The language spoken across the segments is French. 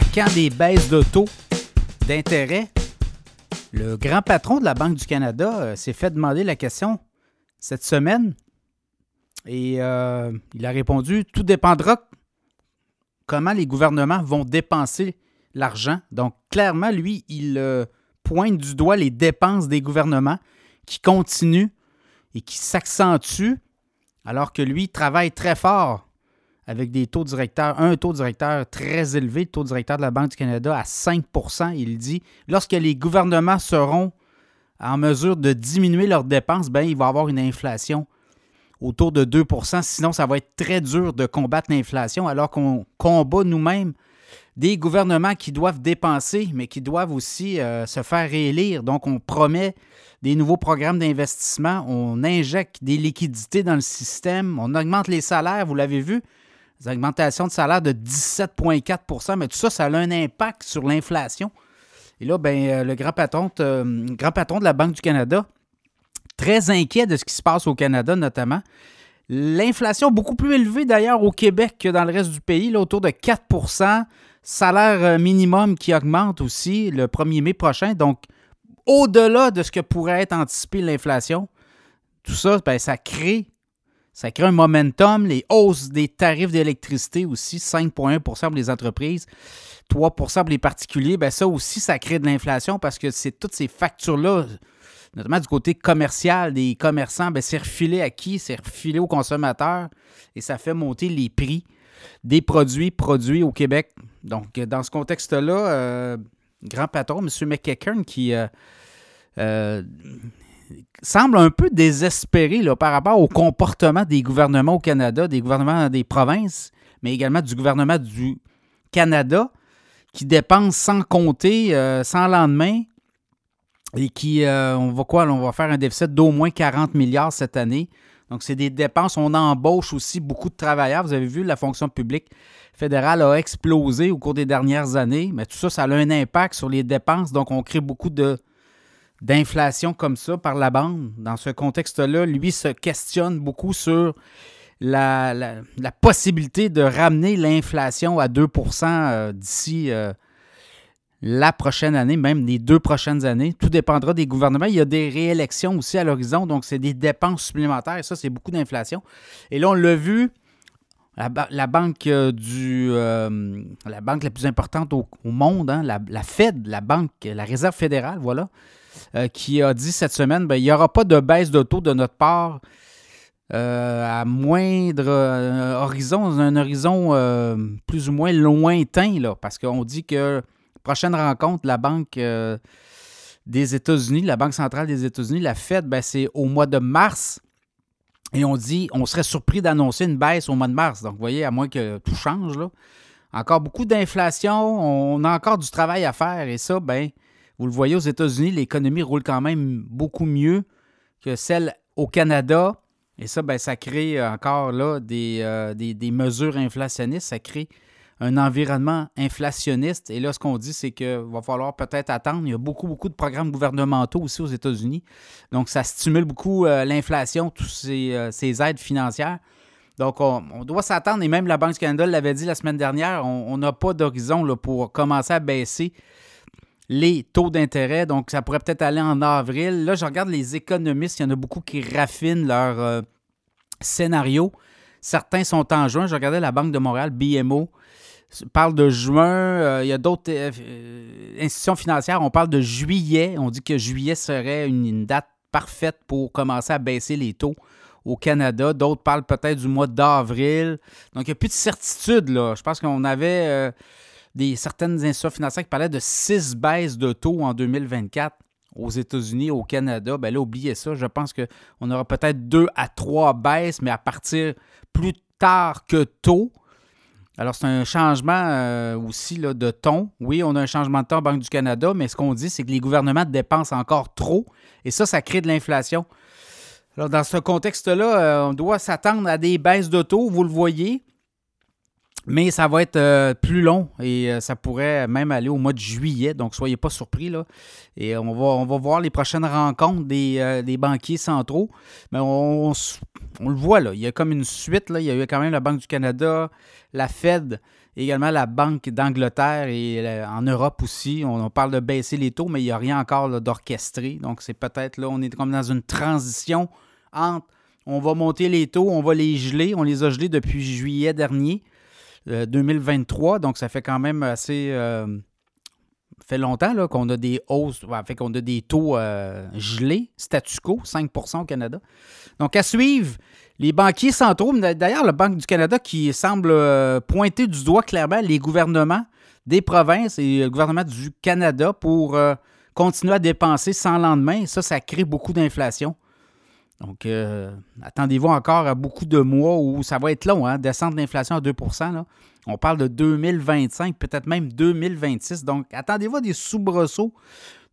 À quand des baisses de taux d'intérêt? Le grand patron de la Banque du Canada euh, s'est fait demander la question cette semaine et euh, il a répondu Tout dépendra comment les gouvernements vont dépenser l'argent. Donc, clairement, lui, il euh, pointe du doigt les dépenses des gouvernements qui continuent et qui s'accentuent alors que lui travaille très fort avec des taux directeurs, un taux directeur très élevé, le taux directeur de la Banque du Canada à 5% Il dit lorsque les gouvernements seront en mesure de diminuer leurs dépenses, ben, il va y avoir une inflation autour de 2% Sinon, ça va être très dur de combattre l'inflation alors qu'on combat nous-mêmes des gouvernements qui doivent dépenser, mais qui doivent aussi euh, se faire réélire. Donc, on promet des nouveaux programmes d'investissement, on injecte des liquidités dans le système, on augmente les salaires, vous l'avez vu, des augmentations de salaire de 17,4% mais tout ça, ça a un impact sur l'inflation. Et là, ben, euh, le grand patron, euh, grand patron de la Banque du Canada, très inquiet de ce qui se passe au Canada notamment. L'inflation beaucoup plus élevée d'ailleurs au Québec que dans le reste du pays, là, autour de 4% Salaire euh, minimum qui augmente aussi le 1er mai prochain. Donc, au-delà de ce que pourrait être anticipé l'inflation, tout ça, ben, ça crée ça crée un momentum. Les hausses des tarifs d'électricité aussi, 5,1% pour les entreprises, 3% pour les particuliers. Bien, ça aussi, ça crée de l'inflation parce que c'est toutes ces factures-là, notamment du côté commercial des commerçants, bien, c'est refilé à qui? C'est refilé aux consommateurs et ça fait monter les prix des produits produits au Québec. Donc, dans ce contexte-là, euh, grand patron, M. McEachern, qui euh, euh, semble un peu désespéré par rapport au comportement des gouvernements au Canada, des gouvernements des provinces, mais également du gouvernement du Canada, qui dépensent sans compter, euh, sans lendemain, et qui, euh, on va quoi, on va faire un déficit d'au moins 40 milliards cette année. Donc, c'est des dépenses. On embauche aussi beaucoup de travailleurs. Vous avez vu, la fonction publique fédérale a explosé au cours des dernières années, mais tout ça, ça a un impact sur les dépenses. Donc, on crée beaucoup de d'inflation comme ça par la bande, dans ce contexte-là, lui se questionne beaucoup sur la, possibilité de ramener l'inflation à 2% euh, d'ici euh, la prochaine année, même les deux prochaines années. Tout dépendra des gouvernements. Il y a des réélections aussi à l'horizon, donc c'est des dépenses supplémentaires. Ça, c'est beaucoup d'inflation. Et là, on l'a vu, la, banque euh, du la banque la plus importante au, monde, hein, la, Fed, la banque, la Réserve fédérale, voilà, euh, qui a dit cette semaine ben, il n'y aura pas de baisse de taux de notre part euh, à moindre euh, horizon, un horizon plus ou moins lointain, là, parce qu'on dit que prochaine rencontre, la Banque des États-Unis, la Banque centrale des États-Unis, la Fed, ben, c'est au mois de mars. Et on dit, on serait surpris d'annoncer une baisse au mois de mars. Donc, vous voyez, à moins que tout change. Encore beaucoup d'inflation, on a encore du travail à faire. Et ça, ben, vous le voyez aux États-Unis, l'économie roule quand même beaucoup mieux que celle au Canada. Et ça, ben, ça crée encore là des, euh, des, mesures inflationnistes. Ça crée un environnement inflationniste. Et là, ce qu'on dit, c'est qu'il va falloir peut-être attendre. Il y a beaucoup, beaucoup de programmes gouvernementaux aussi aux États-Unis. Donc, ça stimule beaucoup euh, l'inflation, toutes ces, euh, ces, aides financières. Donc, on, doit s'attendre, et même la Banque du Canada l'avait dit la semaine dernière, on n'a pas d'horizon pour commencer à baisser les taux d'intérêt. Donc, ça pourrait peut-être aller en avril. Là, je regarde les économistes. Il y en a beaucoup qui raffinent leur euh, scénario. Certains sont en juin. Je regardais la Banque de Montréal, BMO, parle de juin. Euh, il y a d'autres euh, institutions financières. On parle de juillet. On dit que juillet serait une, date parfaite pour commencer à baisser les taux au Canada. D'autres parlent peut-être du mois d'avril. Donc, il n'y a plus de certitude. Là. Je pense qu'on avait des certaines institutions financières qui parlaient de six baisses de taux en 2024 aux États-Unis, au Canada, ben là, oubliez ça. Je pense qu'on aura peut-être deux à trois baisses, mais à partir plus tard que tôt. Alors, c'est un changement euh, aussi là, de ton. Oui, on a un changement de ton Banque du Canada, mais ce qu'on dit, c'est que les gouvernements dépensent encore trop et ça, ça crée de l'inflation. Alors, dans ce contexte-là, euh, on doit s'attendre à des baisses de taux, vous le voyez. Mais ça va être euh, plus long et euh, ça pourrait même aller au mois de juillet, donc soyez pas surpris. Là. Et on va, on va voir les prochaines rencontres des, euh, banquiers centraux. Mais on, le voit, là, il y a comme une suite. Là. Il y a eu quand même la Banque du Canada, la Fed Également la Banque d'Angleterre et en Europe aussi. On, parle de baisser les taux, mais il n'y a rien encore d'orchestré. Donc, c'est peut-être là, on est comme dans une transition entre on va monter les taux, on va les geler. On les a gelés depuis juillet dernier, 2023. Euh, Donc, ça fait quand même assez. Euh, fait longtemps qu'on a des hausses, fait qu'on a des taux gelés, statu quo, 5% au Canada. Donc, à suivre, les banquiers centraux, d'ailleurs, la Banque du Canada qui semble euh, pointer du doigt clairement les gouvernements des provinces et le gouvernement du Canada pour euh, continuer à dépenser sans lendemain. Ça, ça crée beaucoup d'inflation. Donc, euh, attendez-vous encore à beaucoup de mois où ça va être long, hein, descendre l'inflation à 2% On parle de 2025, peut-être même 2026. Donc, attendez-vous à des soubresauts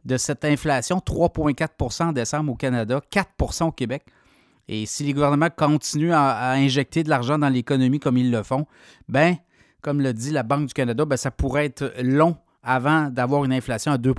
de cette inflation, 3,4% en décembre au Canada, 4% au Québec. Et si les gouvernements continuent à, injecter de l'argent dans l'économie comme ils le font, ben, comme le dit la Banque du Canada, ben, ça pourrait être long avant d'avoir une inflation à 2